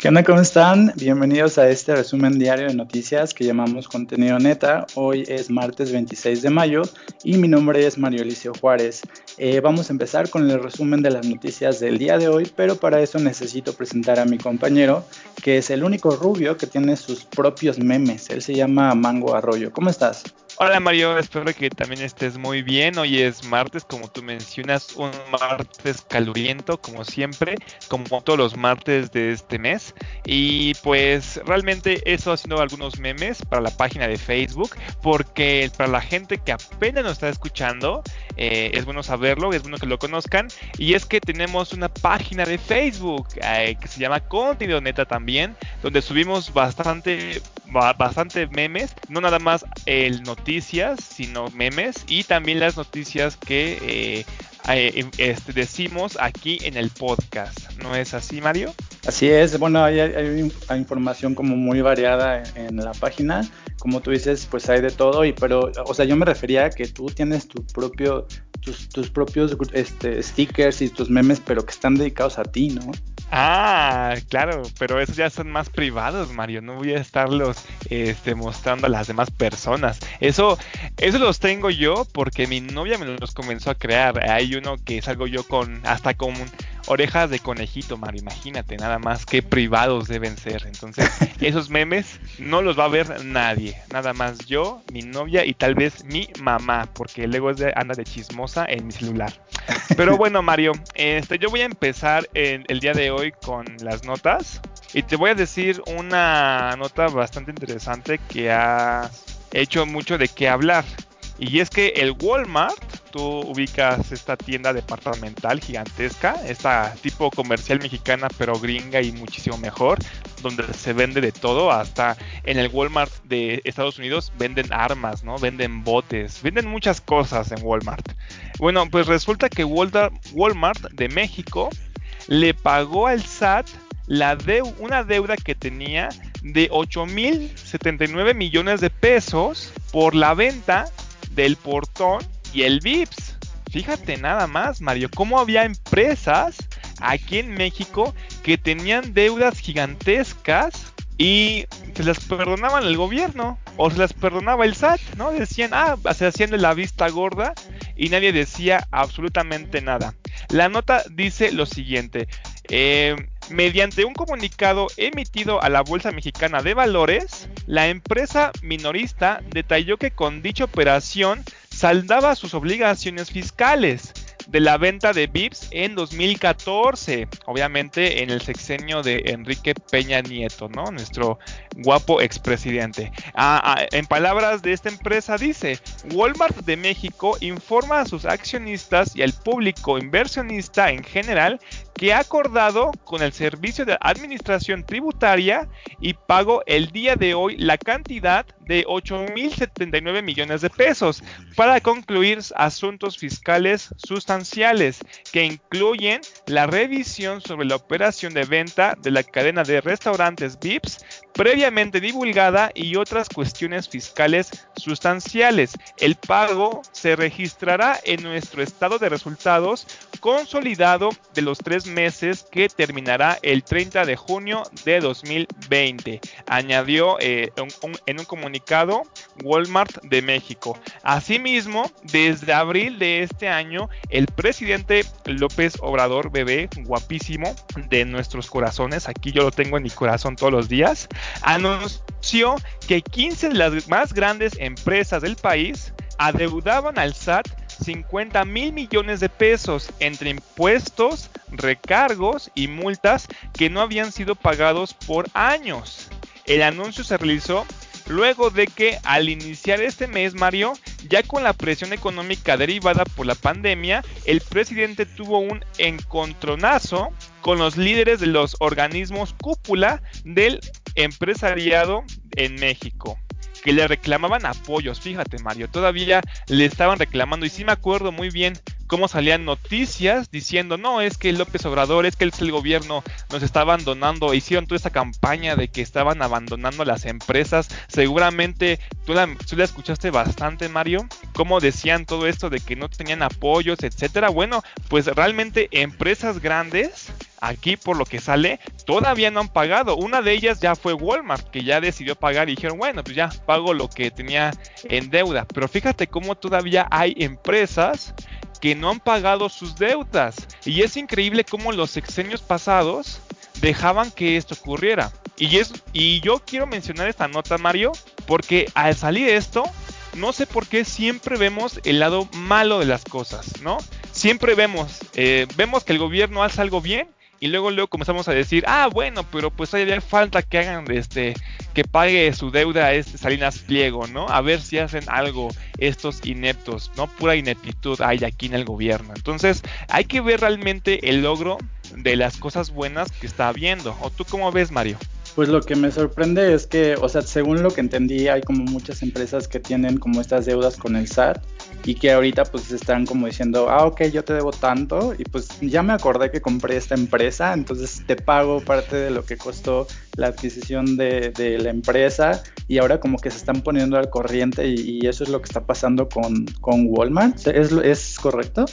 ¿Qué onda? ¿Cómo están? Bienvenidos a este resumen diario de noticias que llamamos Contenido Neta. Hoy es martes 26 de mayo y mi nombre es Mario Alicio Juárez. Eh, vamos a empezar con el resumen de las noticias del día de hoy, pero para eso necesito presentar a mi compañero, que es el único rubio que tiene sus propios memes. Él se llama Mango Arroyo. ¿Cómo estás? Hola Mario, espero que también estés muy bien. Hoy es martes, como tú mencionas, un martes caluriento, como siempre, como todos los martes de este mes. Y pues realmente eso haciendo algunos memes para la página de Facebook, porque para la gente que apenas nos está escuchando, eh, es bueno saberlo, es bueno que lo conozcan. Y es que tenemos una página de Facebook eh, que se llama Contenido Neta también, donde subimos bastante, bastante memes, no nada más el noticiero noticias, sino memes y también las noticias que eh, eh, em, este, decimos aquí en el podcast. ¿No es así, Mario? Así es, bueno, hay, información como muy variada en, la página. Como tú dices, pues hay de todo, y pero, o sea, yo me refería a que tú tienes tu propio, tus, tus propios este, stickers y tus memes, pero que están dedicados a ti, ¿no? Ah, claro, pero esos ya son más privados, Mario. No voy a estarlos este, mostrando a las demás personas. Eso, eso los tengo yo porque mi novia me los comenzó a crear. Hay uno que salgo yo con hasta con orejas de conejito, Mario. Imagínate, nada más qué privados deben ser. Entonces, esos memes no los va a ver nadie. Nada más yo, mi novia y tal vez mi mamá, porque luego anda de chismosa en mi celular. Pero bueno, Mario, este, yo voy a empezar el día de hoy con las notas. Y te voy a decir una nota bastante interesante que ha hecho mucho de qué hablar. Y es que el Walmart, tú ubicas esta tienda departamental gigantesca, esta tipo comercial mexicana pero gringa y muchísimo mejor, donde se vende de todo, hasta en el Walmart de Estados Unidos venden armas, ¿no? Venden botes, venden muchas cosas en Walmart. Bueno, pues resulta que Walmart de México le pagó al SAT una deuda que tenía de 8.079 millones de pesos por la venta del portón y el VIPS. Fíjate nada más, Mario, cómo había empresas aquí en México que tenían deudas gigantescas y se las perdonaban el gobierno o se las perdonaba el SAT, ¿no? Decían, ah, se hacían de la vista gorda y nadie decía absolutamente nada. La nota dice lo siguiente, eh, Mediante un comunicado emitido a la Bolsa Mexicana de Valores, la empresa minorista detalló que con dicha operación saldaba sus obligaciones fiscales de la venta de VIPs en 2014, obviamente en el sexenio de Enrique Peña Nieto, ¿no? Nuestro guapo expresidente. Ah, ah, en palabras de esta empresa dice, Walmart de México informa a sus accionistas y al público inversionista en general que ha acordado con el Servicio de Administración Tributaria y pago el día de hoy la cantidad de 8.079 millones de pesos para concluir asuntos fiscales sustanciales que incluyen la revisión sobre la operación de venta de la cadena de restaurantes VIPS previamente divulgada y otras cuestiones fiscales sustanciales. El pago se registrará en nuestro estado de resultados consolidado de los tres meses que terminará el 30 de junio de 2020, añadió eh, en un comunicado Walmart de México. Asimismo, desde abril de este año, el presidente López Obrador, bebé guapísimo de nuestros corazones, aquí yo lo tengo en mi corazón todos los días, anunció que 15 de las más grandes empresas del país adeudaban al SAT 50 mil millones de pesos entre impuestos, recargos y multas que no habían sido pagados por años. El anuncio se realizó luego de que al iniciar este mes, Mario, ya con la presión económica derivada por la pandemia, el presidente tuvo un encontronazo con los líderes de los organismos cúpula del empresariado en México que le reclamaban apoyos, fíjate Mario, todavía le estaban reclamando y sí me acuerdo muy bien cómo salían noticias diciendo, no, es que López Obrador, es que el gobierno nos está abandonando, hicieron toda esa campaña de que estaban abandonando las empresas, seguramente tú la, tú la escuchaste bastante Mario, cómo decían todo esto de que no tenían apoyos, etcétera, bueno, pues realmente empresas grandes aquí por lo que sale, todavía no han pagado. Una de ellas ya fue Walmart, que ya decidió pagar y dijeron, bueno, pues ya pago lo que tenía en deuda. Pero fíjate cómo todavía hay empresas que no han pagado sus deudas. Y es increíble cómo los sexenios pasados dejaban que esto ocurriera. Y, es, y yo quiero mencionar esta nota, Mario, porque al salir esto, no sé por qué siempre vemos el lado malo de las cosas, ¿no? Siempre vemos, eh, vemos que el gobierno hace algo bien y luego luego comenzamos a decir, ah, bueno, pero pues todavía falta que hagan este que pague su deuda este Salinas Pliego, ¿no? A ver si hacen algo estos ineptos, ¿no? Pura ineptitud hay aquí en el gobierno. Entonces, hay que ver realmente el logro de las cosas buenas que está habiendo. ¿O tú cómo ves, Mario? Pues lo que me sorprende es que, o sea, según lo que entendí, hay como muchas empresas que tienen como estas deudas con el SAT y que ahorita pues están como diciendo, ah, ok, yo te debo tanto y pues ya me acordé que compré esta empresa, entonces te pago parte de lo que costó la adquisición de, la empresa y ahora como que se están poniendo al corriente y, eso es lo que está pasando con, con Walmart. ¿Es, ¿Es correcto?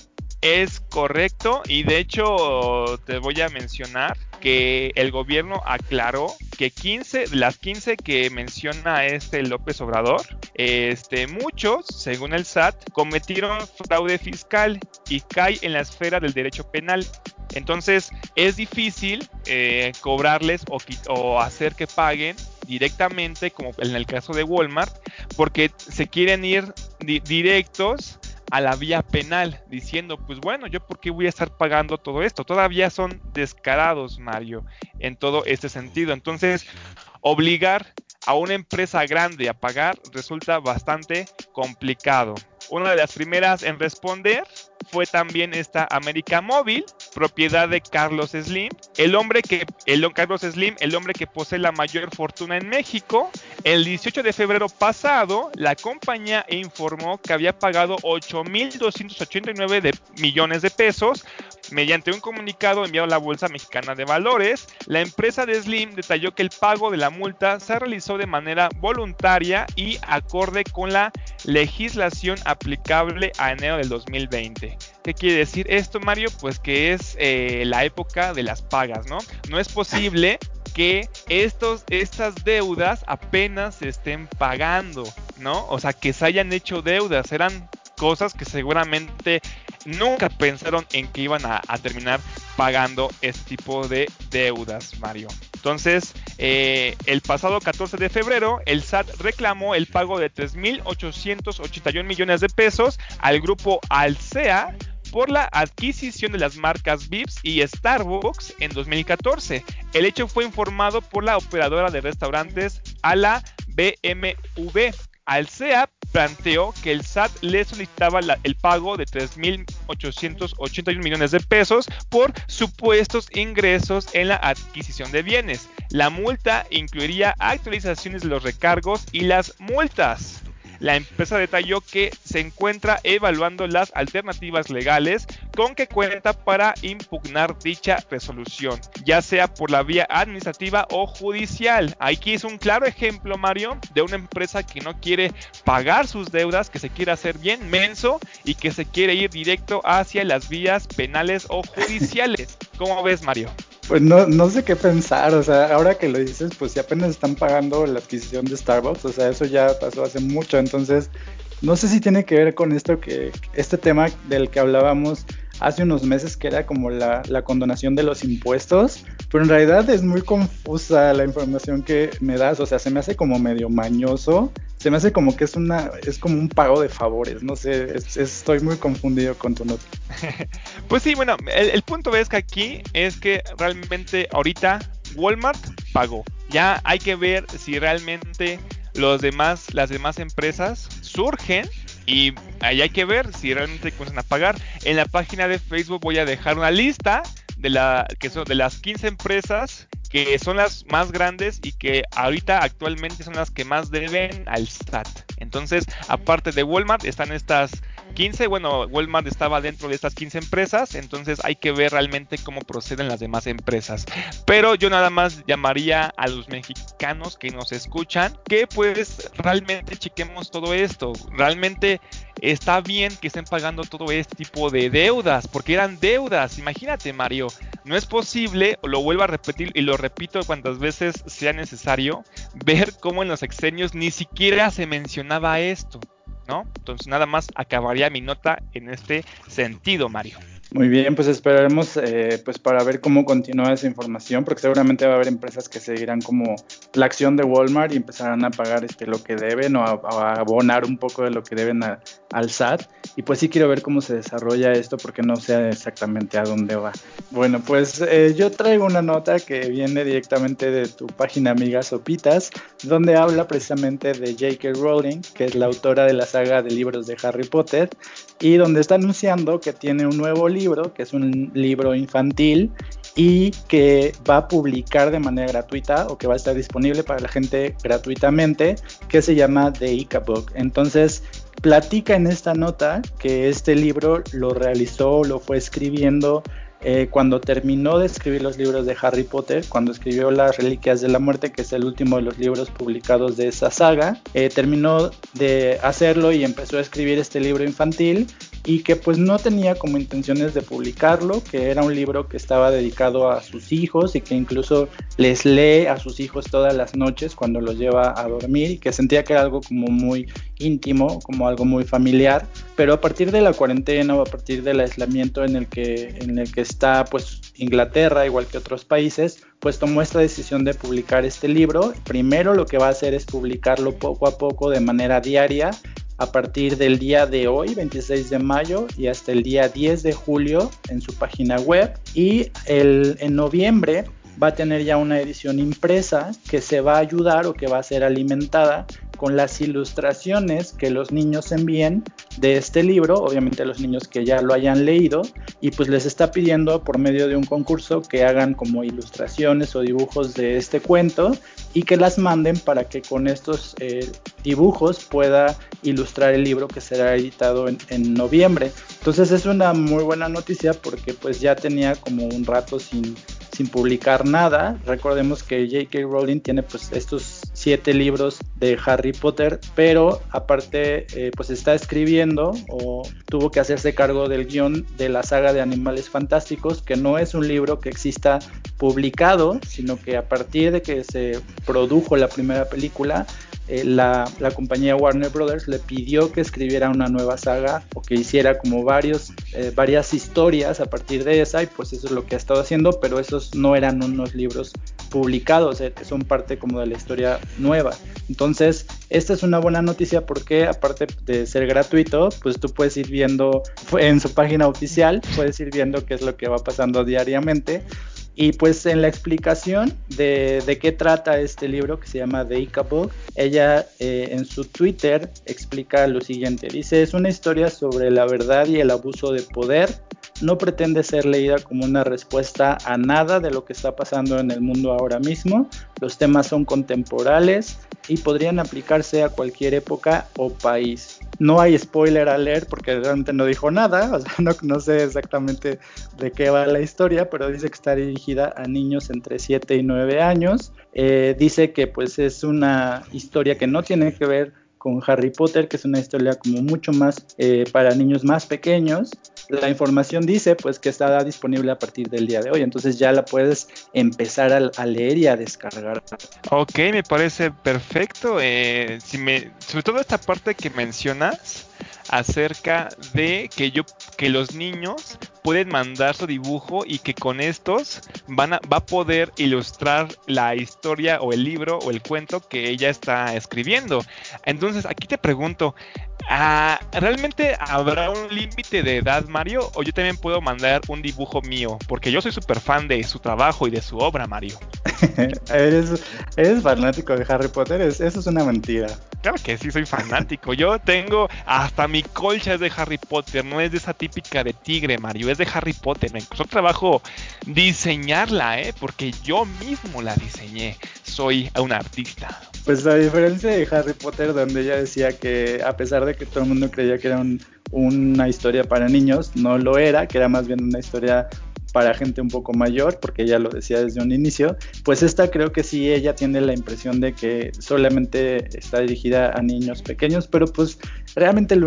Es correcto y de hecho te voy a mencionar que el gobierno aclaró que 15 de las 15 que menciona este López Obrador, este muchos, según el SAT, cometieron fraude fiscal y cae en la esfera del derecho penal. Entonces es difícil eh, cobrarles o hacer que paguen directamente, como en el caso de Walmart, porque se quieren ir directos a la vía penal, diciendo, pues bueno, yo por qué voy a estar pagando todo esto. Todavía son descarados, Mario, en todo este sentido. Entonces, obligar a una empresa grande a pagar resulta bastante complicado. Una de las primeras en responder fue también esta América Móvil, propiedad de Carlos Slim, el hombre que, el Carlos Slim, el hombre que posee la mayor fortuna en México. El 18 de febrero pasado, la compañía informó que había pagado 8.289 millones de pesos Mediante un comunicado enviado a la Bolsa Mexicana de Valores, la empresa de Slim detalló que el pago de la multa se realizó de manera voluntaria y acorde con la legislación aplicable a enero del 2020. ¿Qué quiere decir esto, Mario? Pues que es eh, la época de las pagas, ¿no? No es posible que estos, estas deudas apenas se estén pagando, ¿no? O sea, que se hayan hecho deudas, eran cosas que seguramente nunca pensaron en que iban a, terminar pagando este tipo de deudas, Mario. Entonces, eh, el pasado 14 de febrero, el SAT reclamó el pago de 3.881 millones de pesos al grupo Alsea por la adquisición de las marcas Vips y Starbucks en 2014. El hecho fue informado por la operadora de restaurantes a la BMW. Alsea planteó que el SAT le solicitaba el pago de 3.881 millones de pesos por supuestos ingresos en la adquisición de bienes. La multa incluiría actualizaciones de los recargos y las multas. La empresa detalló que se encuentra evaluando las alternativas legales con que cuenta para impugnar dicha resolución, ya sea por la vía administrativa o judicial. Aquí es un claro ejemplo, Mario, de una empresa que no quiere pagar sus deudas, que se quiere hacer bien menso y que se quiere ir directo hacia las vías penales o judiciales. ¿Cómo ves, Mario? Pues no, no sé qué pensar, o sea, ahora que lo dices, pues si apenas están pagando la adquisición de Starbucks, o sea, eso ya pasó hace mucho, entonces no sé si tiene que ver con esto que, este tema del que hablábamos hace unos meses, que era como la, la condonación de los impuestos, pero en realidad es muy confusa la información que me das, o sea, se me hace como medio mañoso se me hace como que es una es como un pago de favores, no sé, estoy muy confundido con tu nota. pues sí, bueno, el, punto es que aquí es que realmente ahorita Walmart pagó. Ya hay que ver si realmente los demás, las demás empresas surgen y ahí hay que ver si realmente comienzan a pagar. En la página de Facebook voy a dejar una lista de la que son de las 15 empresas que son las más grandes y que ahorita actualmente son las que más deben al SAT. Entonces, aparte de Walmart, están estas 15, bueno, Walmart estaba dentro de estas 15 empresas, entonces hay que ver realmente cómo proceden las demás empresas. Pero yo nada más llamaría a los mexicanos que nos escuchan que pues realmente chequemos todo esto. Realmente está bien que estén pagando todo este tipo de deudas, porque eran deudas. Imagínate, Mario, no es posible, lo vuelvo a repetir y lo repito cuantas veces sea necesario, ver cómo en los exenios ni siquiera se mencionaba esto, ¿no? Entonces nada más acabaría mi nota en este sentido, Mario. Muy bien, pues esperaremos eh, pues para ver cómo continúa esa información, porque seguramente va a haber empresas que seguirán como la acción de Walmart y empezarán a pagar este lo que deben o a, abonar un poco de lo que deben al SAT. Y pues sí quiero ver cómo se desarrolla esto porque no sé exactamente a dónde va. Bueno, pues eh, yo traigo una nota que viene directamente de tu página amiga Sopitas, donde habla precisamente de J.K. Rowling, que es la autora de la saga de libros de Harry Potter, y donde está anunciando que tiene un nuevo libro, que es un libro infantil y que va a publicar de manera gratuita o que va a estar disponible para la gente gratuitamente, que se llama The Ica Book. Entonces, platica en esta nota que este libro lo realizó, lo fue escribiendo eh, cuando terminó de escribir los libros de Harry Potter, cuando escribió Las Reliquias de la Muerte, que es el último de los libros publicados de esa saga, eh, terminó de hacerlo y empezó a escribir este libro infantil y que pues no tenía como intenciones de publicarlo, que era un libro que estaba dedicado a sus hijos y que incluso les lee a sus hijos todas las noches cuando los lleva a dormir y que sentía que era algo como muy íntimo, como algo muy familiar, pero a partir de la cuarentena o a partir del aislamiento en el que, en el que está pues Inglaterra, igual que otros países, pues tomó esta decisión de publicar este libro. Primero lo que va a hacer es publicarlo poco a poco de manera diaria a partir del día de hoy, 26 de mayo, y hasta el día 10 de julio en su página web. Y el, en noviembre va a tener ya una edición impresa que se va a ayudar o que va a ser alimentada con las ilustraciones que los niños envíen de este libro, obviamente los niños que ya lo hayan leído, y pues les está pidiendo por medio de un concurso que hagan como ilustraciones o dibujos de este cuento y que las manden para que con estos eh, dibujos pueda ilustrar el libro que será editado en, en, noviembre. Entonces es una muy buena noticia porque pues ya tenía como un rato sin, sin publicar nada. Recordemos que J.K. Rowling tiene pues estos siete libros de Harry Potter, pero aparte eh, pues está escribiendo o tuvo que hacerse cargo del guion de la saga de Animales Fantásticos, que no es un libro que exista publicado, sino que a partir de que se produjo la primera película, eh, la, compañía Warner Brothers le pidió que escribiera una nueva saga o que hiciera como varios, eh, varias historias a partir de esa y pues eso es lo que ha estado haciendo, pero esos no eran unos libros publicados, son parte como de la historia nueva. Entonces, esta es una buena noticia porque aparte de ser gratuito, pues tú puedes ir viendo en su página oficial, puedes ir viendo qué es lo que va pasando diariamente y pues en la explicación de, de, qué trata este libro que se llama The Ica Book, ella eh, en su Twitter explica lo siguiente. Dice, es una historia sobre la verdad y el abuso de poder. No pretende ser leída como una respuesta a nada de lo que está pasando en el mundo ahora mismo. Los temas son contemporáneos y podrían aplicarse a cualquier época o país. No hay spoiler alert porque realmente no dijo nada, o sea, no, no sé exactamente de qué va la historia, pero dice que está dirigida a niños entre 7 y 9 años. Eh, dice que pues es una historia que no tiene que ver con Harry Potter, que es una historia como mucho más eh, para niños más pequeños. La información dice pues que está disponible a partir del día de hoy, entonces ya la puedes empezar a, leer y a descargar. Ok, me parece perfecto. Eh, si me, sobre todo esta parte que mencionas acerca de que yo que los niños pueden mandar su dibujo y que con estos van a, va a poder ilustrar la historia o el libro o el cuento que ella está escribiendo. Entonces, aquí te pregunto, Ah, ¿Realmente habrá un límite de edad, Mario? ¿O yo también puedo mandar un dibujo mío? Porque yo soy súper fan de su trabajo y de su obra, Mario. ¿Eres, ¿Eres, fanático de Harry Potter? eso es una mentira. Claro que sí, soy fanático. Yo tengo hasta mi colcha es de Harry Potter. No es de esa típica de tigre, Mario. Es de Harry Potter. Me costó trabajo diseñarla, ¿eh? Porque yo mismo la diseñé. Soy un artista. Pues a diferencia de Harry Potter, donde ella decía que a pesar de que todo el mundo creía que era una historia para niños, no lo era, que era más bien una historia para gente un poco mayor, porque ella lo decía desde un inicio, pues esta creo que sí, ella tiene la impresión de que solamente está dirigida a niños pequeños, pero pues realmente el,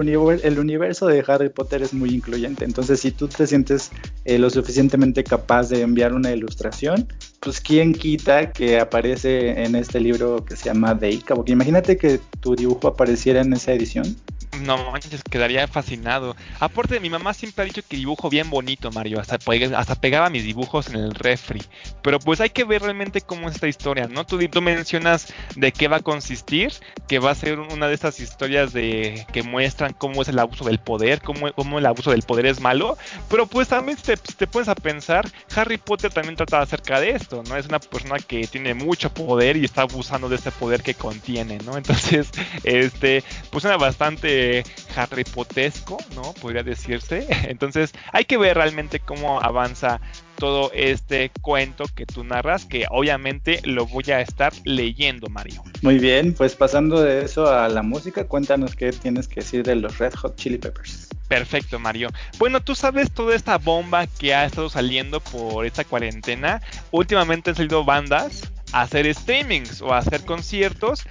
universo de Harry Potter es muy incluyente, entonces si tú te sientes eh, lo suficientemente capaz de enviar una ilustración, pues quién quita que aparece en este libro que se llama Deika, porque imagínate que tu dibujo apareciera en esa edición. No manches, quedaría fascinado. Aparte, mi mamá siempre ha dicho que dibujo bien bonito, Mario. Hasta, hasta pegaba mis dibujos en el refri. Pero pues hay que ver realmente cómo es esta historia, ¿no? Tú, tú mencionas de qué va a consistir, que va a ser una de estas historias de que muestran cómo es el abuso del poder, cómo, cómo el abuso del poder es malo. Pero pues también te, te pones a pensar, Harry Potter también trata acerca de esto, ¿no? Es una persona que tiene mucho poder y está abusando de ese poder que contiene, ¿no? Entonces, este, pues suena bastante Harry Potesco, ¿no? Podría decirse. Entonces hay que ver realmente cómo avanza todo este cuento que tú narras, que obviamente lo voy a estar leyendo, Mario. Muy bien, pues pasando de eso a la música, cuéntanos qué tienes que decir de los Red Hot Chili Peppers. Perfecto, Mario. Bueno, tú sabes toda esta bomba que ha estado saliendo por esta cuarentena. Últimamente han salido bandas a hacer streamings o a hacer conciertos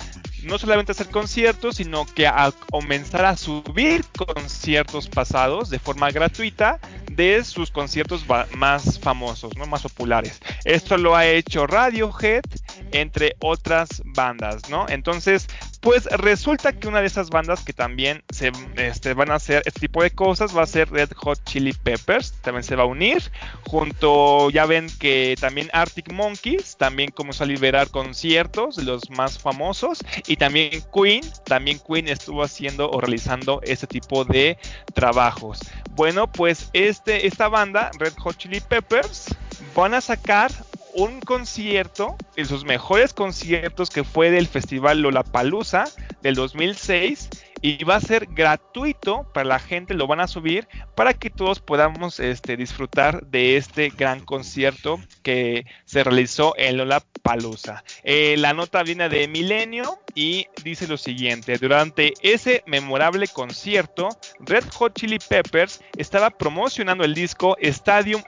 no solamente hacer conciertos, sino que comenzar a subir conciertos pasados de forma gratuita de sus conciertos más famosos, ¿no? más populares. Esto lo ha hecho Radiohead, entre otras bandas, ¿no? Entonces, pues resulta que una de esas bandas que también se este, van a hacer este tipo de cosas va a ser Red Hot Chili Peppers, también se va a unir, junto, ya ven que también Arctic Monkeys, también comenzó a liberar conciertos, los más famosos, y también Queen, también Queen estuvo haciendo o realizando este tipo de trabajos. Bueno, pues este, esta banda, Red Hot Chili Peppers, van a sacar un concierto, en sus mejores conciertos que fue del Festival Lollapalooza del 2006 y va a ser gratuito para la gente, lo van a subir para que todos podamos este, disfrutar de este gran concierto que se realizó en Lollapalooza. Eh, la nota viene de Milenio y dice lo siguiente, durante ese memorable concierto, Red Hot Chili Peppers estaba promocionando el disco Stadium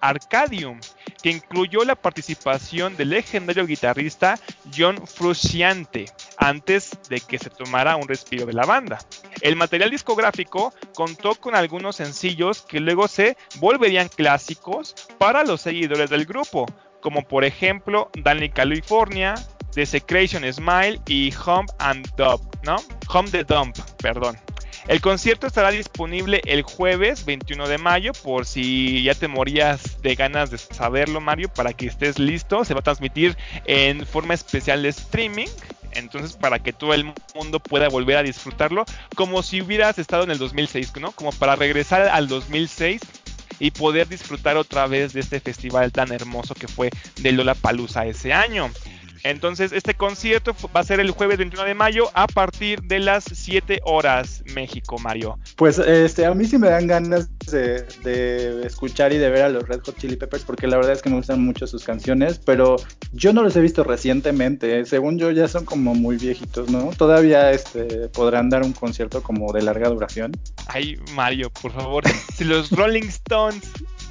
Arcadium, que incluyó la participación del legendario guitarrista John Frusciante, antes de que se tomara un respiro de la banda. El material discográfico contó con algunos sencillos que luego se volverían clásicos para los seguidores del grupo, como por ejemplo Danny California, The Secretion Smile y Home and Dump, ¿no? Home the Dump, perdón. El concierto estará disponible el jueves 21 de mayo por si ya te morías de ganas de saberlo Mario para que estés listo. Se va a transmitir en forma especial de streaming. Entonces para que todo el mundo pueda volver a disfrutarlo como si hubieras estado en el 2006, ¿no? Como para regresar al 2006 y poder disfrutar otra vez de este festival tan hermoso que fue de Lola Palusa ese año. Entonces, este concierto va a ser el jueves 21 de mayo a partir de las 7 horas México, Mario. Pues este, a mí sí me dan ganas de, escuchar y de ver a los Red Hot Chili Peppers porque la verdad es que me gustan mucho sus canciones, pero yo no los he visto recientemente. Según yo ya son como muy viejitos, ¿no? Todavía este, podrán dar un concierto como de larga duración. Ay, Mario, por favor, si los Rolling Stones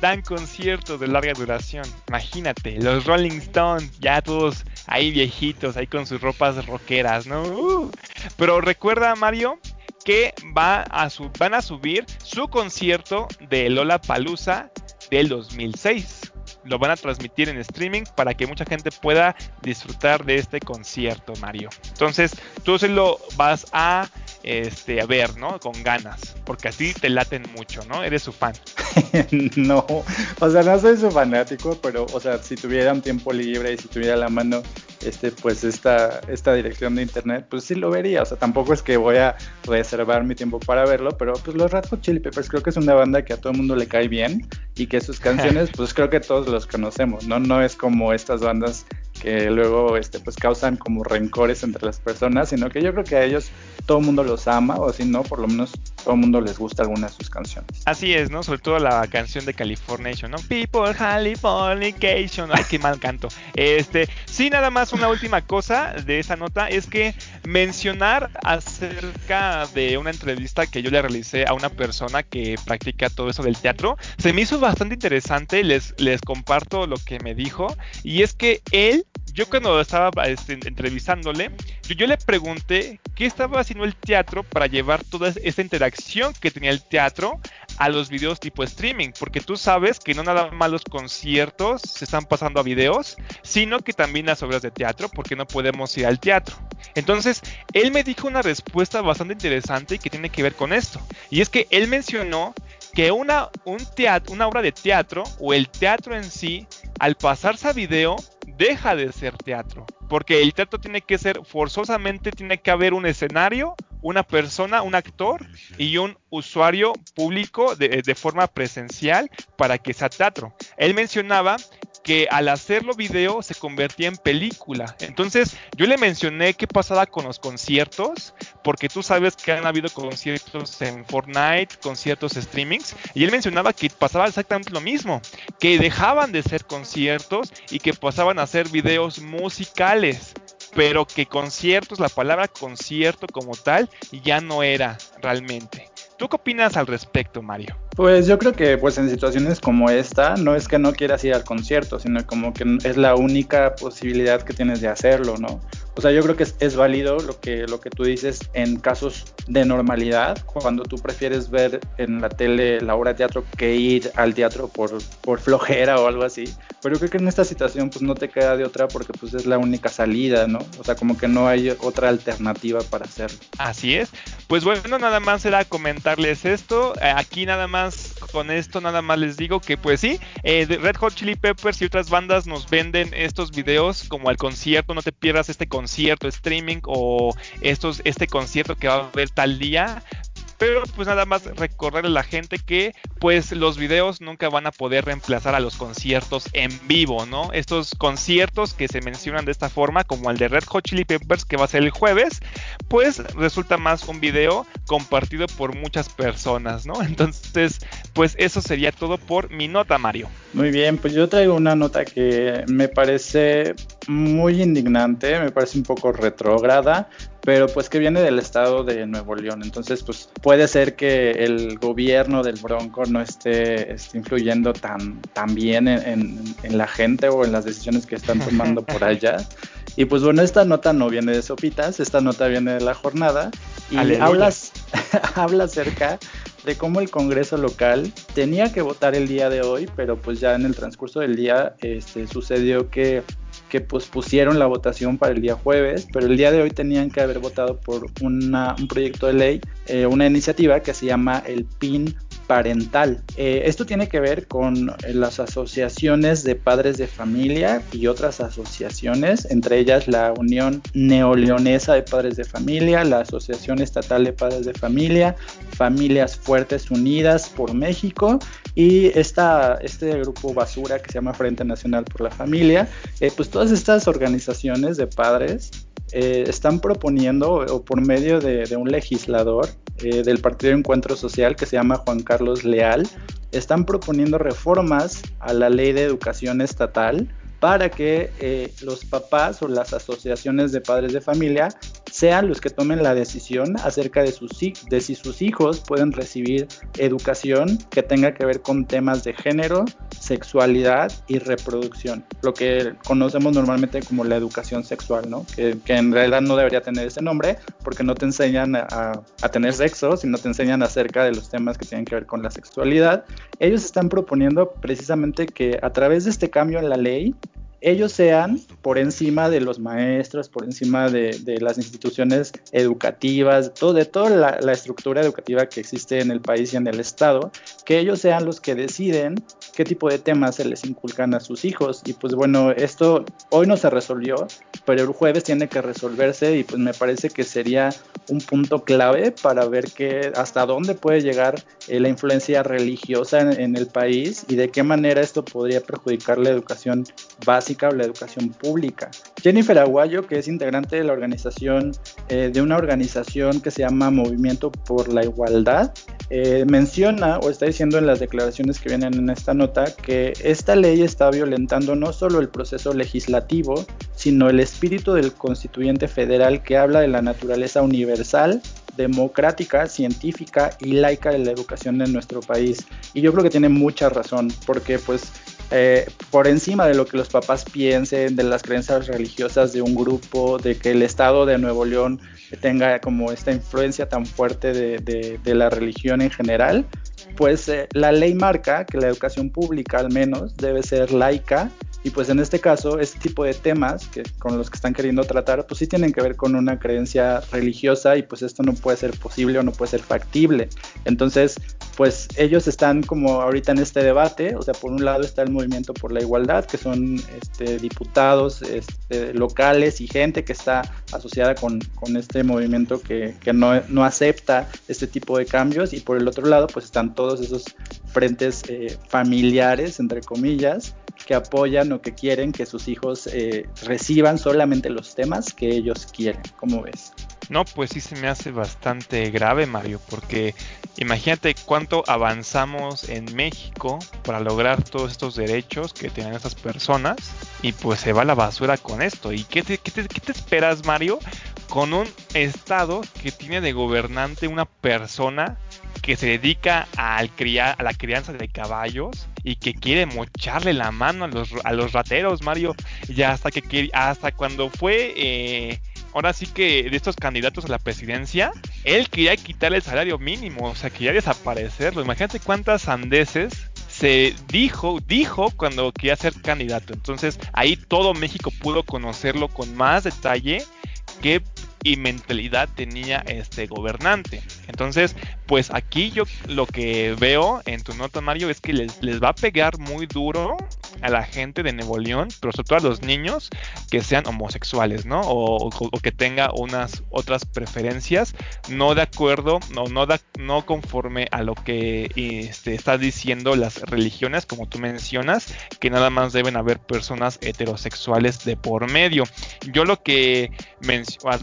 dan conciertos de larga duración. Imagínate, los Rolling Stones, ya todos ahí viejitos, ahí con sus ropas rockeras, ¿no? Uh. Pero recuerda, Mario, que va a van a subir su concierto de Lola Palusa del 2006. Lo van a transmitir en streaming para que mucha gente pueda disfrutar de este concierto, Mario. Entonces, tú se lo vas a este, a ver, ¿no? Con ganas, porque así te laten mucho, ¿no? Eres su fan. no, o sea, no soy su fanático, pero, o sea, si tuviera un tiempo libre y si tuviera la mano, este, pues esta, esta dirección de internet, pues sí lo vería. O sea, tampoco es que voy a reservar mi tiempo para verlo, pero pues los Red Hot Chili Peppers creo que es una banda que a todo el mundo le cae bien y que sus canciones, pues creo que todos los conocemos, ¿no? No es como estas bandas que luego este, pues causan como rencores entre las personas, sino que yo creo que a ellos todo el mundo los ama, o si no, por lo menos todo el mundo les gusta alguna de sus canciones. Así es, ¿no? Sobre todo la canción de Californication, ¿no? People Californication. Ay, qué mal canto. Este, sí, nada más una última cosa de esa nota es que mencionar acerca de una entrevista que yo le realicé a una persona que practica todo eso del teatro. Se me hizo bastante interesante, les, les comparto lo que me dijo, y es que él yo cuando estaba este, entrevistándole, yo, le pregunté qué estaba haciendo el teatro para llevar toda esta interacción que tenía el teatro a los videos tipo streaming, porque tú sabes que no nada más los conciertos se están pasando a videos, sino que también las obras de teatro, porque no podemos ir al teatro. Entonces, él me dijo una respuesta bastante interesante y que tiene que ver con esto, y es que él mencionó que una, una obra de teatro o el teatro en sí, al pasarse a video, deja de ser teatro. Porque el teatro tiene que ser, forzosamente tiene que haber un escenario, una persona, un actor y un usuario público de, de forma presencial para que sea teatro. Él mencionaba que al hacerlo video se convertía en película. Entonces yo le mencioné qué pasaba con los conciertos, porque tú sabes que han habido conciertos en Fortnite, conciertos streamings, y él mencionaba que pasaba exactamente lo mismo, que dejaban de ser conciertos y que pasaban a ser videos musicales pero que conciertos, la palabra concierto como tal, ya no era realmente. ¿Tú qué opinas al respecto, Mario? Pues yo creo que pues en situaciones como esta no es que no quieras ir al concierto, sino como que es la única posibilidad que tienes de hacerlo, ¿no? O sea, yo creo que es, válido lo que, lo que tú dices en casos de normalidad, cuando tú prefieres ver en la tele la obra de teatro que ir al teatro por, por flojera o algo así. Pero creo que en esta situación pues no te queda de otra porque pues es la única salida, ¿no? O sea, como que no hay otra alternativa para hacerlo. Así es. Pues bueno, nada más era comentarles esto. Eh, aquí nada más con esto nada más les digo que pues sí, eh, Red Hot Chili Peppers y otras bandas nos venden estos videos como al concierto, no te pierdas este concierto streaming o estos, este concierto que va a haber tal día, pero pues nada más recordarle a la gente que pues los videos nunca van a poder reemplazar a los conciertos en vivo, ¿no? Estos conciertos que se mencionan de esta forma, como el de Red Hot Chili Peppers que va a ser el jueves, pues resulta más un video compartido por muchas personas, ¿no? Entonces, pues eso sería todo por mi nota, Mario. Muy bien, pues yo traigo una nota que me parece muy indignante, me parece un poco retrógrada, pero pues que viene del estado de Nuevo León. Entonces, pues puede ser que el gobierno del Bronco no esté, influyendo tan, tan bien en, la gente o en las decisiones que están tomando por allá. Y pues bueno, esta nota no viene de Sopitas, esta nota viene de la jornada y hablas, habla acerca de cómo el Congreso local tenía que votar el día de hoy, pero pues ya en el transcurso del día este, sucedió que que pues pusieron la votación para el día jueves, pero el día de hoy tenían que haber votado por un proyecto de ley, eh, una iniciativa que se llama el PIN parental. Eh, esto tiene que ver con eh, las asociaciones de padres de familia y otras asociaciones, entre ellas la Unión Neoleonesa de Padres de Familia, la Asociación Estatal de Padres de Familia, Familias Fuertes Unidas por México y esta, este grupo basura que se llama Frente Nacional por la Familia. Eh, pues todas estas organizaciones de padres están proponiendo o por medio de, de un legislador eh, del Partido Encuentro Social que se llama Juan Carlos Leal, están proponiendo reformas a la ley de educación estatal para que eh, los papás o las asociaciones de padres de familia sean los que tomen la decisión acerca de, sus, si sus hijos pueden recibir educación que tenga que ver con temas de género, sexualidad y reproducción, lo que conocemos normalmente como la educación sexual, ¿no? que, en realidad no debería tener ese nombre porque no te enseñan a, a tener sexo, sino te enseñan acerca de los temas que tienen que ver con la sexualidad. Ellos están proponiendo precisamente que a través de este cambio en la ley, ellos sean por encima de los maestros, por encima de, las instituciones educativas, todo, de toda la, estructura educativa que existe en el país y en el Estado, que ellos sean los que deciden qué tipo de temas se les inculcan a sus hijos. Y pues bueno, esto hoy no se resolvió, pero el jueves tiene que resolverse y pues me parece que sería un punto clave para ver que hasta dónde puede llegar eh, la influencia religiosa en el país y de qué manera esto podría perjudicar la educación básica o la educación Jennifer Aguayo, que es integrante de la organización, eh, de una organización que se llama Movimiento por la Igualdad, eh, menciona o está diciendo en las declaraciones que vienen en esta nota que esta ley está violentando no solo el proceso legislativo, sino el espíritu del constituyente federal que habla de la naturaleza universal, democrática, científica y laica de la educación en nuestro país. Y yo creo que tiene mucha razón, porque pues eh, por encima de lo que los papás piensen, de las creencias religiosas de un grupo, de que el Estado de Nuevo León tenga como esta influencia tan fuerte de, la religión en general, pues eh, la ley marca que la educación pública al menos debe ser laica y pues en este caso, este tipo de temas que con los que están queriendo tratar, pues sí tienen que ver con una creencia religiosa y pues esto no puede ser posible o no puede ser factible. Entonces, pues ellos están como ahorita en este debate, o sea, por un lado está el movimiento por la igualdad, que son este, diputados este, locales y gente que está asociada con, este movimiento que, que no, no, acepta este tipo de cambios y por el otro lado pues están todos esos frentes eh, familiares, entre comillas, que apoyan o que quieren que sus hijos eh, reciban solamente los temas que ellos quieren. ¿Cómo ves? No, pues sí se me hace bastante grave, Mario, porque imagínate cuánto avanzamos en México para lograr todos estos derechos que tienen esas personas y pues se va a la basura con esto. ¿Y qué te, esperas, Mario, con un estado que tiene de gobernante una persona que se dedica a la crianza de caballos y que quiere mocharle la mano a los, a los rateros, Mario. Ya hasta que hasta cuando fue eh, ahora sí que de estos candidatos a la presidencia, él quería quitarle el salario mínimo, o sea, quería desaparecerlo. Imagínate cuántas sandeces se dijo, dijo cuando quería ser candidato. Entonces ahí todo México pudo conocerlo con más detalle qué y mentalidad tenía este gobernante. Entonces, pues aquí yo lo que veo en tu nota, Mario, es que les, les va a pegar muy duro a la gente de Nuevo León, pero sobre todo a los niños que sean homosexuales, ¿no? O, que tenga unas otras preferencias, no de acuerdo, no, no, no conforme a lo que este, está diciendo las religiones, como tú mencionas, que nada más deben haber personas heterosexuales de por medio. Yo lo que,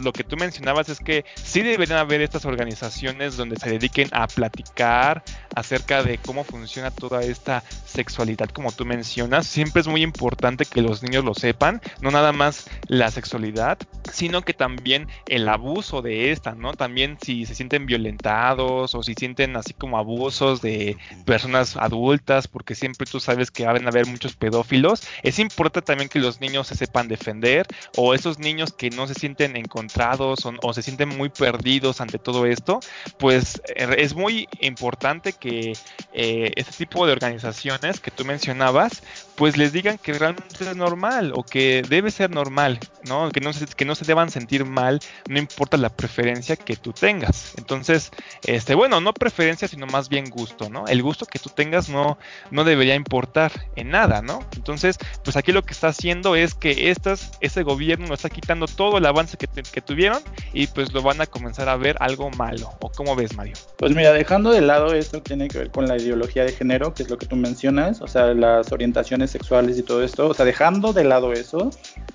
lo que tú mencionabas es que sí deberían haber estas organizaciones donde se dediquen a platicar acerca de cómo funciona toda esta sexualidad, como tú mencionas siempre es muy importante que los niños lo sepan, no nada más la sexualidad, sino que también el abuso de esta, ¿no? También si se sienten violentados o si sienten así como abusos de personas adultas, porque siempre tú sabes que van a haber muchos pedófilos, es importante también que los niños se sepan defender o esos niños que no se sienten encontrados o, se sienten muy perdidos ante todo esto, pues er, es muy importante que eh, este tipo de organizaciones que tú mencionabas pues les digan que realmente es normal o que debe ser normal, ¿no? Que no se, que no se deban sentir mal, no importa la preferencia que tú tengas. Entonces, este, bueno, no preferencia, sino más bien gusto, ¿no? El gusto que tú tengas no, no debería importar en nada, ¿no? Entonces, pues aquí lo que está haciendo es que estas, ese gobierno nos está quitando todo el avance que, tuvieron y pues lo van a comenzar a ver algo malo. ¿O cómo ves, Mario? Pues mira, dejando de lado esto tiene que ver con la ideología de género, que es lo que tú mencionas, o sea, las orientaciones sexuales y todo esto, o sea, dejando de lado eso,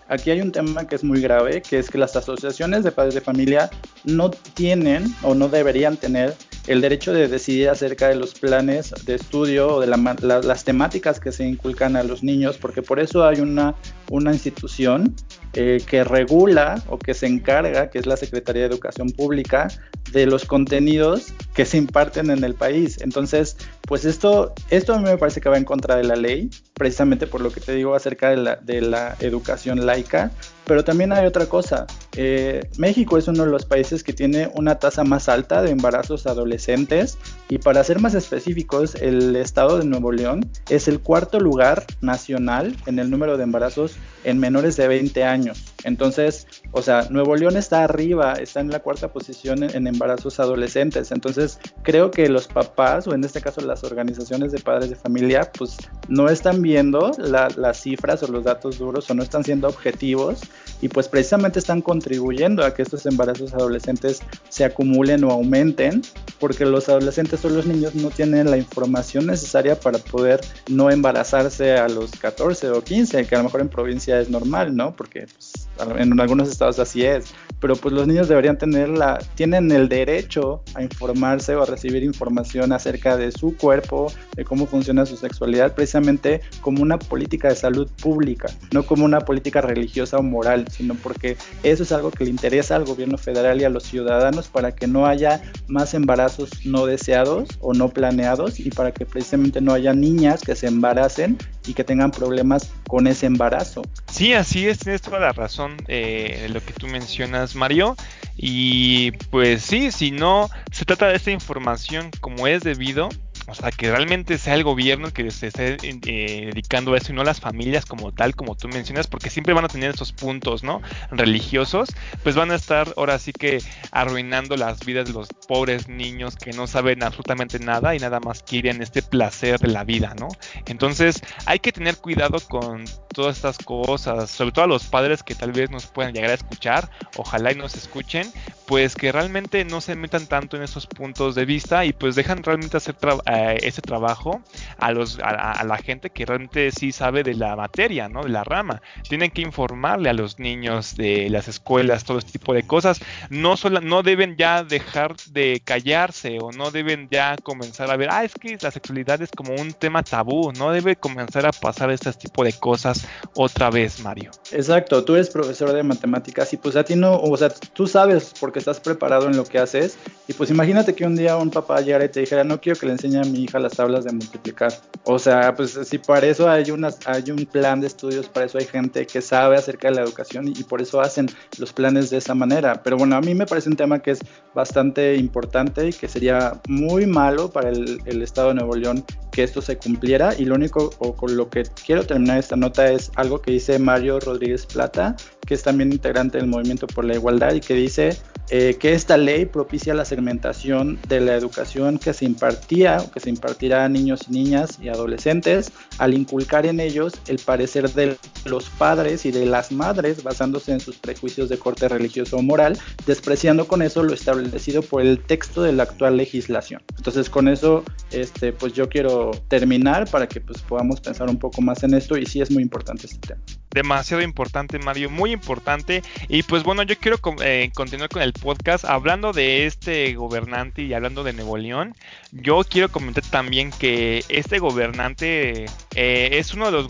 aquí hay un tema que es muy grave, que es que las asociaciones de padres de familia no tienen o no deberían tener el derecho de decidir acerca de los planes de estudio o de las temáticas que se inculcan a los niños, porque por eso hay una, una institución eh, que regula o que se encarga, que es la Secretaría de Educación Pública, de los contenidos que se imparten en el país. Entonces, pues esto, esto a mí me parece que va en contra de la ley, precisamente por lo que te digo acerca de la, educación laica, pero también hay otra cosa. Eh, México es uno de los países que tiene una tasa más alta de embarazos adolescentes y para ser más específicos, el estado de Nuevo León es el cuarto lugar nacional en el número de embarazos en menores de 20 años. Entonces, o sea, Nuevo León está arriba, está en la cuarta posición en, embarazos adolescentes. Entonces, creo que los papás, o en este caso las organizaciones de padres de familia, pues no están viendo las cifras o los datos duros o no están siendo objetivos y pues precisamente están contribuyendo a que estos embarazos adolescentes se acumulen o aumenten porque los adolescentes o los niños no tienen la información necesaria para poder no embarazarse a los 14 o 15, que a lo mejor en provincia es normal, ¿no? Porque pues, en algunos estados así es, pero pues los niños deberían tener la, tienen el derecho a informarse o a recibir información acerca de su cuerpo, de cómo funciona su sexualidad, precisamente como una política de salud pública, no como una política religiosa o moral, sino porque eso es algo que le interesa al gobierno federal y a los ciudadanos para que no haya más embarazos no deseados o no planeados y para que precisamente no haya niñas que se embaracen y que tengan problemas con ese embarazo. Sí, así es, tienes toda la razón eh, lo que tú mencionas, Mario. Y pues sí, si no se trata de esta información como es debido, o sea, que realmente sea el gobierno que se esté eh, dedicando a eso y no las familias como tal, como tú mencionas, porque siempre van a tener esos puntos, ¿no? Religiosos, pues van a estar ahora sí que arruinando las vidas de los pobres niños que no saben absolutamente nada y nada más quieren este placer de la vida, ¿no? Entonces hay que tener cuidado con todas estas cosas, sobre todo a los padres que tal vez nos puedan llegar a escuchar, ojalá y nos escuchen, pues que realmente no se metan tanto en esos puntos de vista y pues dejan realmente hacer eh, ese trabajo a, los, a, la gente que realmente sí sabe de la materia, ¿no? De la rama. Tienen que informarle a los niños de las escuelas, todo este tipo de cosas. No, solo, no deben ya dejar de callarse o no deben ya comenzar a ver, ah, es que la sexualidad es como un tema tabú, no debe comenzar a pasar este tipo de cosas otra vez, Mario. Exacto, tú eres profesor de matemáticas y pues a ti no, o sea, tú sabes por que estás preparado en lo que haces. Y pues imagínate que un día un papá llegara y te dijera, no quiero que le enseñe a mi hija las tablas de multiplicar. O sea, pues si para eso hay, unas, hay un plan de estudios, para eso hay gente que sabe acerca de la educación y, por eso hacen los planes de esa manera. Pero bueno, a mí me parece un tema que es bastante importante y que sería muy malo para el, el Estado de Nuevo León que esto se cumpliera. Y lo único o con lo que quiero terminar esta nota es algo que dice Mario Rodríguez Plata, que es también integrante del Movimiento por la Igualdad y que dice eh, que esta ley propicia la segmentación de la educación que se impartía o que se impartirá a niños y niñas y adolescentes al inculcar en ellos el parecer de los padres y de las madres basándose en sus prejuicios de corte religioso o moral, despreciando con eso lo establecido por el texto de la actual legislación. Entonces con eso este, pues yo quiero terminar para que pues podamos pensar un poco más en esto y sí es muy importante este tema demasiado importante, Mario, muy importante. Y pues bueno, yo quiero eh, continuar con el podcast hablando de este gobernante y hablando de Nuevo León. Yo quiero comentar también que este gobernante eh, es, uno de los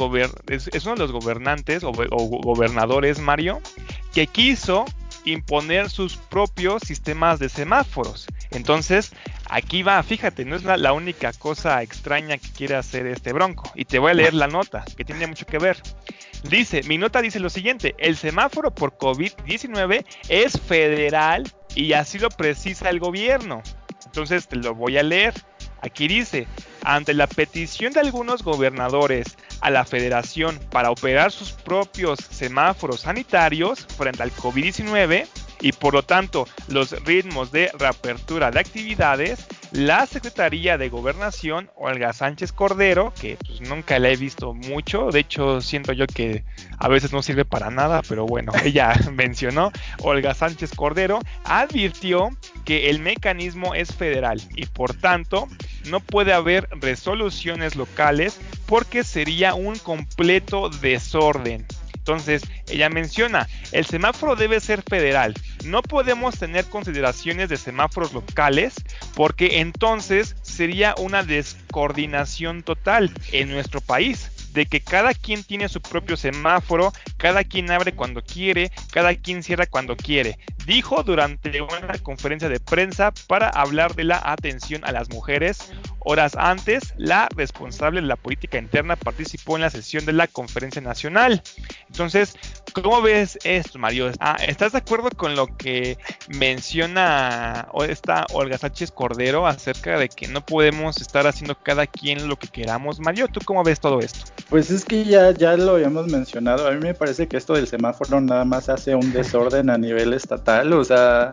gobernantes o, gobernadores, Mario, que quiso imponer sus propios sistemas de semáforos. Entonces, aquí va, fíjate, no es la, la, única cosa extraña que quiere hacer este bronco. Y te voy a leer la nota, que tiene mucho que ver. Dice, mi nota dice lo siguiente, el semáforo por COVID-19 es federal y así lo precisa el gobierno. Entonces te lo voy a leer. Aquí dice, ante la petición de algunos gobernadores a la federación para operar sus propios semáforos sanitarios frente al COVID-19, y por lo tanto los ritmos de reapertura de actividades, la Secretaría de Gobernación, Olga Sánchez Cordero, que pues, nunca la he visto mucho, de hecho siento yo que a veces no sirve para nada, pero bueno, ella mencionó, Olga Sánchez Cordero, advirtió que el mecanismo es federal y por tanto no puede haber resoluciones locales porque sería un completo desorden. Entonces, ella menciona, el semáforo debe ser federal. No podemos tener consideraciones de semáforos locales porque entonces sería una descoordinación total en nuestro país de que cada quien tiene su propio semáforo, cada quien abre cuando quiere, cada quien cierra cuando quiere. Dijo durante una conferencia de prensa para hablar de la atención a las mujeres. Horas antes, la responsable de la política interna participó en la sesión de la conferencia nacional. Entonces, ¿cómo ves esto, Mario? Ah, ¿Estás de acuerdo con lo que menciona esta Olga Sánchez Cordero acerca de que no podemos estar haciendo cada quien lo que queramos? Mario, ¿tú cómo ves todo esto? Pues es que ya, ya lo habíamos mencionado. A mí me parece que esto del semáforo nada más hace un desorden a nivel estatal. O sea,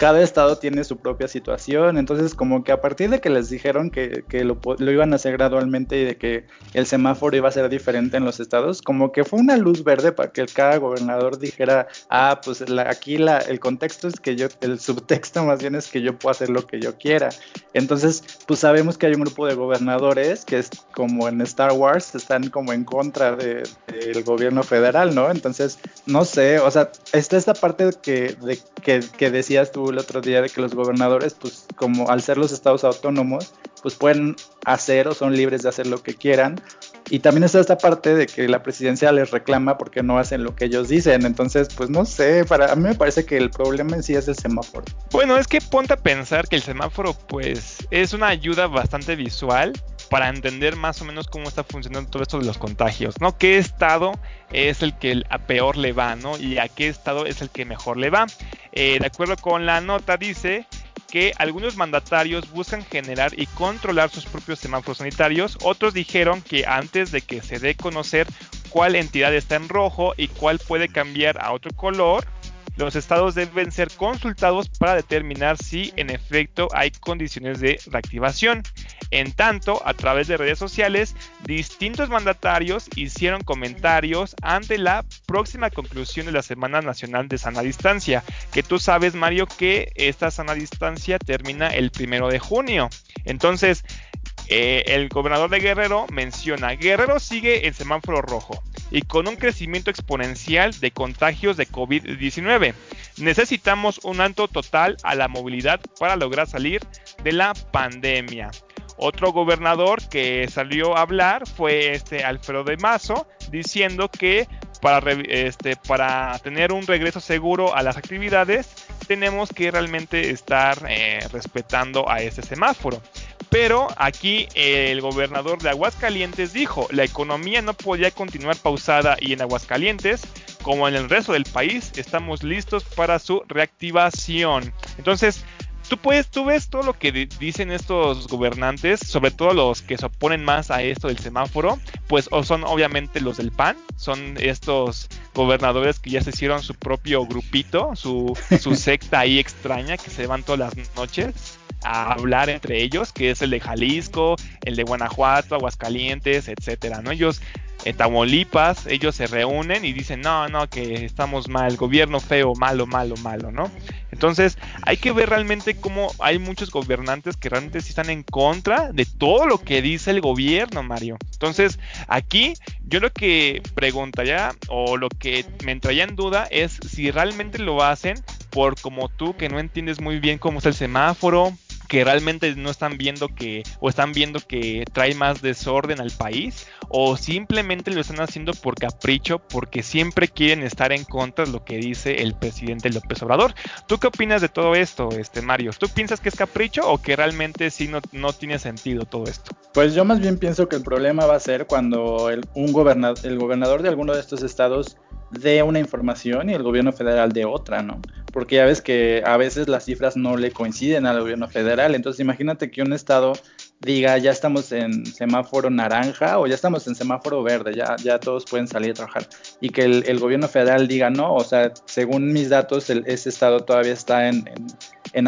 cada estado tiene su propia situación, entonces como que a partir de que les dijeron que, lo, iban a hacer gradualmente y de que el semáforo iba a ser diferente en los estados, como que fue una luz verde para que cada gobernador dijera, ah, pues aquí la, el contexto es que yo, el subtexto más bien es que yo puedo hacer lo que yo quiera. Entonces, pues sabemos que hay un grupo de gobernadores que es como en Star Wars, están como en contra del gobierno federal, ¿no? Entonces, no sé, o sea, está esta parte que, de, que, que decías tú el otro día de que los gobernadores, pues como al ser los estados autónomos, pues pueden hacer o son libres de hacer lo que quieran. Y también está esta parte de que la presidencia les reclama porque no hacen lo que ellos dicen. Entonces, pues no sé, para a mí me parece que el problema en sí es el semáforo. Bueno, es que ponte a pensar que el semáforo pues es una ayuda bastante visual para entender más o menos cómo está funcionando todo esto de los contagios, ¿no? ¿Qué estado es el que a peor le va, ¿no? Y a qué estado es el que mejor le va. Eh, de acuerdo con la nota dice que algunos mandatarios buscan generar y controlar sus propios semáforos sanitarios, otros dijeron que antes de que se dé conocer cuál entidad está en rojo y cuál puede cambiar a otro color, los estados deben ser consultados para determinar si en efecto hay condiciones de reactivación. En tanto, a través de redes sociales, distintos mandatarios hicieron comentarios ante la próxima conclusión de la Semana Nacional de Sana Distancia, que tú sabes, Mario, que esta sana distancia termina el primero de junio. Entonces, eh, el gobernador de Guerrero menciona, Guerrero sigue en semáforo rojo y con un crecimiento exponencial de contagios de COVID-19. Necesitamos un alto total a la movilidad para lograr salir de la pandemia. Otro gobernador que salió a hablar fue este Alfredo de Mazo, diciendo que para, este, tener un regreso seguro a las actividades tenemos que realmente estar eh, respetando a ese semáforo. Pero aquí el gobernador de Aguascalientes dijo, la economía no podía continuar pausada y en Aguascalientes, como en el resto del país, estamos listos para su reactivación. Entonces, tú puedes, tú ves todo lo que dicen estos gobernantes, sobre todo los que se oponen más a esto del semáforo, pues o son obviamente los del PAN, son estos gobernadores que ya se hicieron su propio grupito, su, su secta ahí extraña que se van todas las noches a hablar entre ellos, que es el de Jalisco, el de Guanajuato, Aguascalientes, etcétera, ¿no? Ellos en Tamaulipas, ellos se reúnen y dicen, no, no, que estamos mal, gobierno feo, malo, malo, malo, ¿no? Entonces, hay que ver realmente cómo hay muchos gobernantes que realmente sí están en contra de todo lo que dice el gobierno, Mario. Entonces, aquí yo lo que preguntaría o lo que me entraría en duda es si realmente lo hacen por como tú que no entiendes muy bien cómo es el semáforo, que realmente no están viendo que o están viendo que trae más desorden al país o simplemente lo están haciendo por capricho porque siempre quieren estar en contra de lo que dice el presidente López Obrador. ¿Tú qué opinas de todo esto, este Mario? ¿Tú piensas que es capricho o que realmente sí no, no tiene sentido todo esto? Pues yo más bien pienso que el problema va a ser cuando el, un gobernador, el gobernador de alguno de estos estados de una información y el gobierno federal de otra, ¿no? Porque ya ves que a veces las cifras no le coinciden al gobierno federal, entonces imagínate que un estado diga ya estamos en semáforo naranja o ya estamos en semáforo verde, ya, ya todos pueden salir a trabajar. Y que el, gobierno federal diga no, o sea, según mis datos, ese estado todavía está en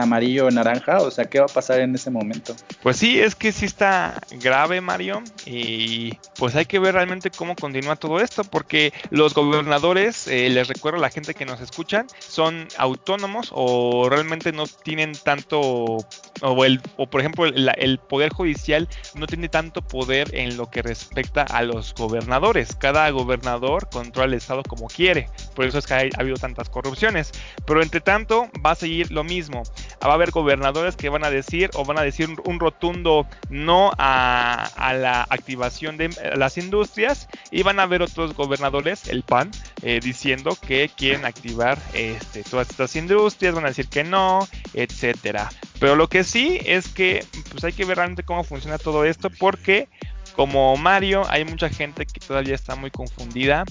amarillo o naranja, o sea, ¿qué va a pasar en ese momento? Pues sí, es que sí está grave, Mario, y pues hay que ver realmente cómo continúa todo esto, porque los gobernadores, eh, les recuerdo a la gente que nos escuchan, son autónomos o realmente no tienen tanto, o, el, o por ejemplo, el Poder Judicial no tiene tanto poder en lo que respecta a los gobernadores. Cada gobernador controla el Estado como quiere, por eso es que ha habido tantas corrupciones, pero entre tanto va a seguir lo mismo va a haber gobernadores que van a decir o van a decir un, rotundo no a, la activación de las industrias y van a haber otros gobernadores, el PAN, eh, diciendo que quieren activar este, todas estas industrias, van a decir que no, etcétera. Pero lo que sí es que pues hay que ver realmente cómo funciona todo esto porque como Mario, hay mucha gente que todavía está muy confundida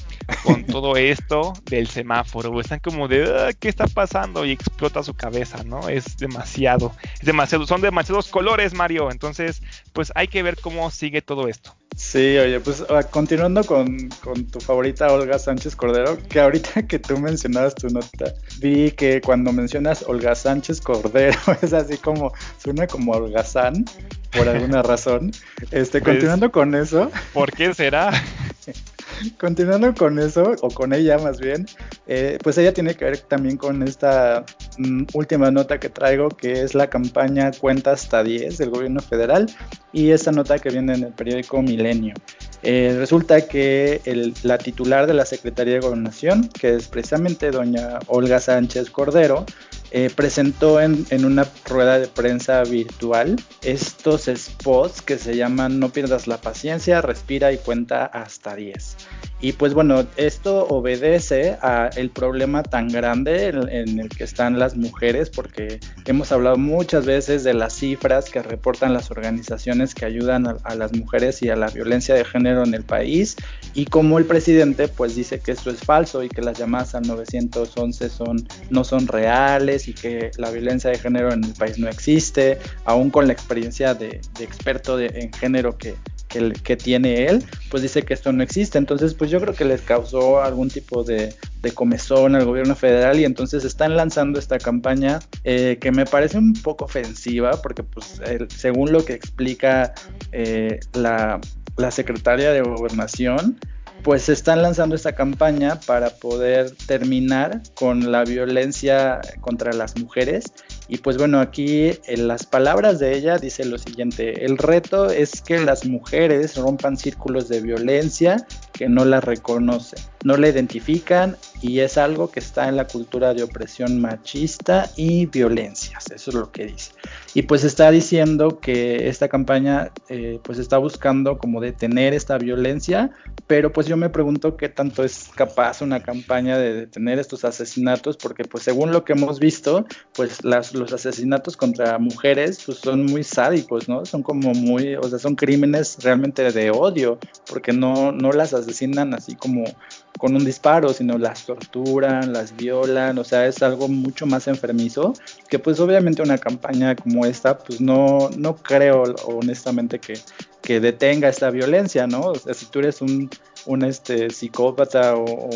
con todo esto del semáforo. Están como de, ah, ¿qué está pasando? Y explota su cabeza, ¿no? Es demasiado, es demasiado, son demasiados colores, Mario. Entonces, pues hay que ver cómo sigue todo esto. Sí, oye, pues ah, continuando con, con, tu favorita Olga Sánchez Cordero, que ahorita que tú mencionabas tu nota, vi que cuando mencionas Olga Sánchez Cordero es así como, suena como holgazán, por alguna razón. Este, pues, continuando con eso. ¿Por qué será? Continuando con eso, o con ella más bien, eh, pues ella tiene que ver también con esta mm, última nota que traigo, que es la campaña Cuenta hasta 10 del gobierno federal, y esta nota que viene en el periódico Milenio. Eh, resulta que la titular de la Secretaría de Gobernación, que es precisamente doña Olga Sánchez Cordero, eh, presentó en, una rueda de prensa virtual estos spots que se llaman No pierdas la paciencia, respira y cuenta hasta 10. Y pues bueno, esto obedece a el problema tan grande en, el que están las mujeres, porque hemos hablado muchas veces de las cifras que reportan las organizaciones que ayudan a, las mujeres y a la violencia de género en el país, y como el presidente pues dice que esto es falso y que las llamadas al 911 son, no son reales y que la violencia de género en el país no existe, aún con la experiencia de, experto en género que, tiene él, pues dice que esto no existe. Entonces, pues yo creo que les causó algún tipo de, comezón al gobierno federal y entonces están lanzando esta campaña eh, que me parece un poco ofensiva porque pues según lo que explica eh, la, la secretaria de gobernación, pues están lanzando esta campaña para poder terminar con la violencia contra las mujeres. Y pues bueno, aquí en las palabras de ella dice lo siguiente, el reto es que las mujeres rompan círculos de violencia que no la reconocen, no la identifican y es algo que está en la cultura de opresión machista y violencias, eso es lo que dice. Y pues está diciendo que esta campaña eh, pues está buscando como detener esta violencia, pero pues yo me pregunto qué tanto es capaz una campaña de detener estos asesinatos, porque pues según lo que hemos visto, pues las, los asesinatos contra mujeres pues son muy sádicos, ¿no? Son como muy, o sea, son crímenes realmente de odio, porque no, no las asesinan así como con un disparo, sino las torturan, las violan, o sea, es algo mucho más enfermizo, que pues obviamente una campaña como esta, pues no, no creo honestamente que, que detenga esta violencia, ¿no? O sea, si tú eres un, un este, psicópata o,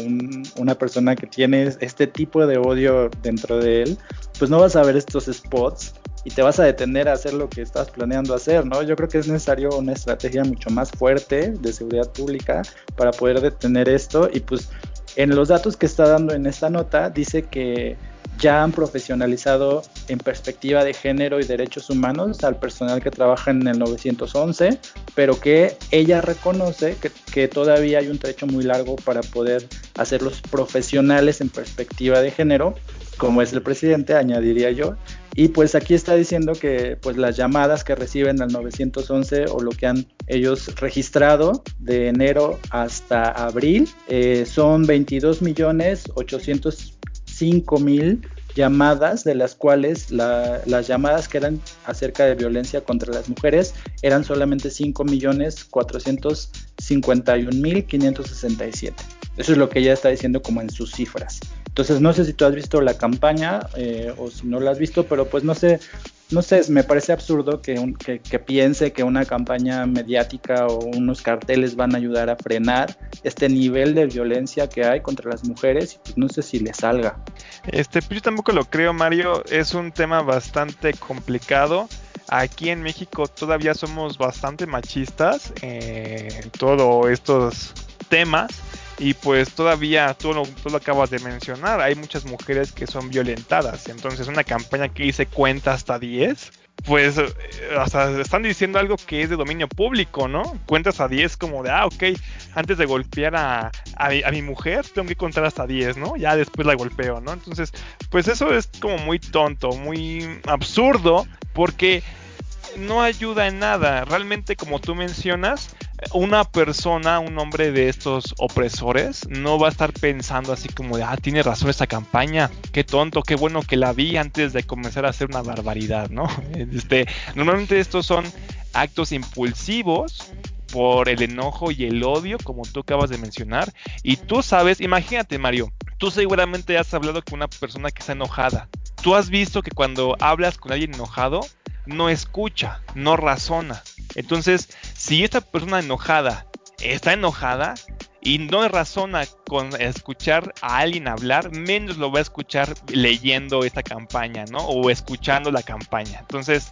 una persona que tiene este tipo de odio dentro de él, pues no vas a ver estos spots y te vas a detener a hacer lo que estás planeando hacer, ¿no? Yo creo que es necesario una estrategia mucho más fuerte de seguridad pública para poder detener esto y pues en los datos que está dando en esta nota dice que ya han profesionalizado en perspectiva de género y derechos humanos al personal que trabaja en el 911, pero que ella reconoce que, que todavía hay un trecho muy largo para poder hacerlos profesionales en perspectiva de género, como es el presidente, añadiría yo, y pues aquí está diciendo que pues las llamadas que reciben al 911 o lo que han ellos registrado de enero hasta abril eh, son 22 millones 800 5000 llamadas, de las cuales las llamadas que eran acerca de violencia contra las mujeres eran solamente 5.451.567. Eso es lo que ella está diciendo como en sus cifras. Entonces no sé si tú has visto la campaña eh, o si no la has visto, pero pues no sé no sé, me parece absurdo que, que, piense que una campaña mediática o unos carteles van a ayudar a frenar este nivel de violencia que hay contra las mujeres y pues no sé si le salga. Este, pues yo tampoco lo creo, Mario, es un tema bastante complicado. Aquí en México todavía somos bastante machistas en todos estos temas y pues todavía, tú lo, tú lo acabas de mencionar, hay muchas mujeres que son violentadas. Entonces una campaña que dice cuenta hasta 10, pues eh, hasta están diciendo algo que es de dominio público, ¿no? Cuentas a 10 como de, ah, ok, antes de golpear a, a, mi, mujer, tengo que contar hasta 10, ¿no? Ya después la golpeo, ¿no? Entonces, pues eso es como muy tonto, muy absurdo, porque no ayuda en nada. Realmente, como tú mencionas, una persona, un hombre de estos opresores, no va a estar pensando así como de, ah, tiene razón esta campaña, qué tonto, qué bueno que la vi antes de comenzar a hacer una barbaridad, ¿no? Este, normalmente estos son actos impulsivos por el enojo y el odio, como tú acabas de mencionar. Y tú sabes, imagínate Mario, tú seguramente has hablado con una persona que está enojada. Tú has visto que cuando hablas con alguien enojado, no escucha, no razona. Entonces, si esta persona enojada está enojada, y no razona con escuchar a alguien hablar, menos lo va a escuchar leyendo esta campaña, ¿no? O escuchando la campaña. Entonces,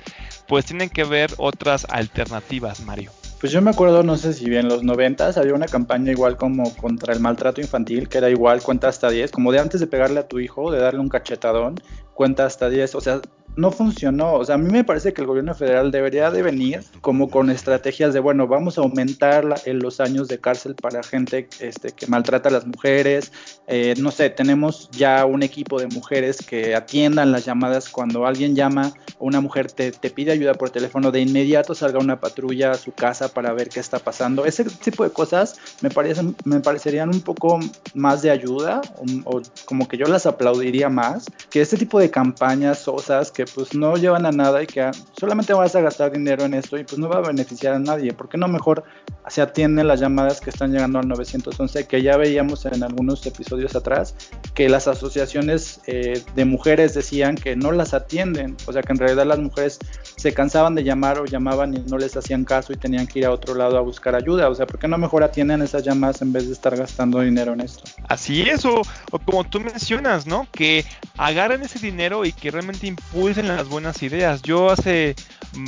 pues tienen que ver otras alternativas, Mario. Pues yo me acuerdo, no sé si bien en los noventas había una campaña igual como contra el maltrato infantil, que era igual cuenta hasta 10, como de antes de pegarle a tu hijo, de darle un cachetadón, cuenta hasta 10, o sea, no funcionó. O sea, a mí me parece que el gobierno federal debería de venir como con estrategias de, bueno, vamos a aumentar en los años de cárcel para gente este, que maltrata a las mujeres. Eh, no sé, tenemos ya un equipo de mujeres que atiendan las llamadas cuando alguien llama una mujer te, pide ayuda por teléfono, de inmediato salga una patrulla a su casa para ver qué está pasando. Ese tipo de cosas me, parecen, me parecerían un poco más de ayuda o, o como que yo las aplaudiría más que este tipo de campañas sosas que pues no llevan a nada y que solamente vas a gastar dinero en esto y pues no va a beneficiar a nadie. ¿Por qué no mejor se atienden las llamadas que están llegando al 911? Que ya veíamos en algunos episodios atrás que las asociaciones eh, de mujeres decían que no las atienden. O sea que en realidad las mujeres se cansaban de llamar o llamaban y no les hacían caso y tenían que ir a otro lado a buscar ayuda. O sea, ¿por qué no mejor atienden esas llamadas en vez de estar gastando dinero en esto? Así es, o, o como tú mencionas, ¿no? Que agarren ese dinero y que realmente impulsen las buenas ideas. Yo hace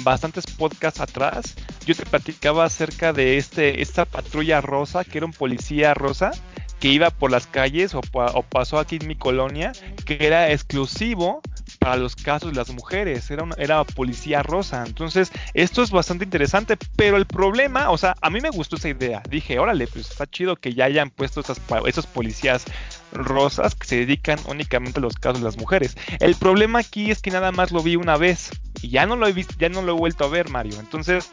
bastantes podcasts atrás, yo te platicaba acerca de este, esta patrulla rosa, que era un policía rosa, que iba por las calles o, pasó aquí en mi colonia, que era exclusivo para los casos de las mujeres, era, era policía rosa. Entonces, esto es bastante interesante, pero el problema, o sea, a mí me gustó esa idea. Dije, órale, pues está chido que ya hayan puesto esos policías rosas que se dedican únicamente a los casos de las mujeres. El problema aquí es que nada más lo vi una vez y ya no lo he visto, ya no lo he vuelto a ver, Mario. Entonces,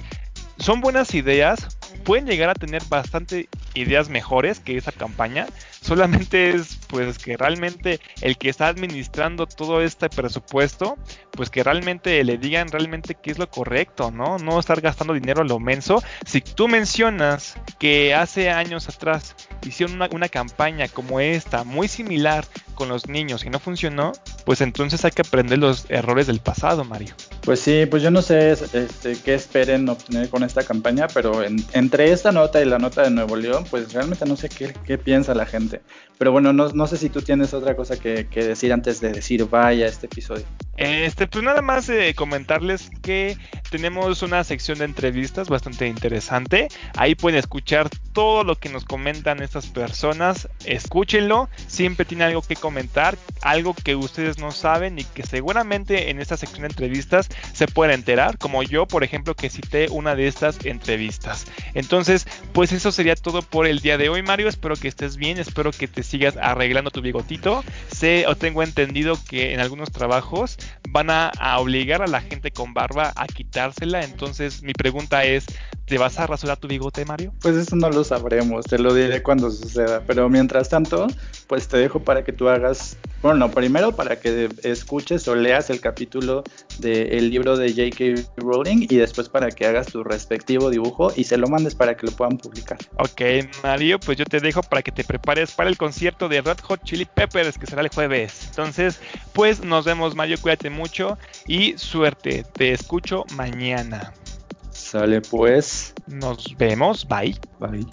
son buenas ideas, pueden llegar a tener bastante ideas mejores que esa campaña. Solamente es pues que realmente el que está administrando todo este presupuesto, pues que realmente le digan realmente qué es lo correcto, ¿no? No estar gastando dinero a lo menso. Si tú mencionas que hace años atrás hicieron una, una campaña como esta, muy similar con los niños y no funcionó, pues entonces hay que aprender los errores del pasado, Mario. Pues sí, pues yo no sé este, qué esperen obtener con esta campaña, pero entre esta nota y la nota de Nuevo León, pues realmente no sé qué, piensa la gente. Pero bueno, no, no, sé si tú tienes otra cosa que, que, decir antes de decir vaya este episodio. Este, pues nada más eh, comentarles que tenemos una sección de entrevistas bastante interesante. Ahí pueden escuchar todo lo que nos comentan estas personas. Escúchenlo. Siempre tiene algo que comentar, algo que ustedes no saben y que seguramente en esta sección de entrevistas se pueden enterar. Como yo, por ejemplo, que cité una de estas entrevistas. Entonces, pues eso sería todo por el día de hoy, Mario. Espero que estés bien. Espero que te sigas arreglando tu bigotito. Sé o tengo entendido que en algunos trabajos van a, a obligar a la gente con barba a quitársela. Entonces, mi pregunta es, ¿te vas a rasurar tu bigote, Mario? Pues eso no lo sabremos, te lo diré cuando suceda. Pero mientras tanto, pues te dejo para que tú hagas, bueno, primero para que escuches o leas el capítulo del libro de J.K. Rowling y después para que hagas tu respectivo dibujo y se lo mandes para que lo puedan publicar. Ok, Mario, pues yo te dejo para que te prepares para el concierto de Red Hot Chili Peppers que será el jueves. Entonces, pues nos vemos, Mario, cuídate mucho y suerte. Te escucho mañana. Sale pues. Nos vemos. Bye. Bye.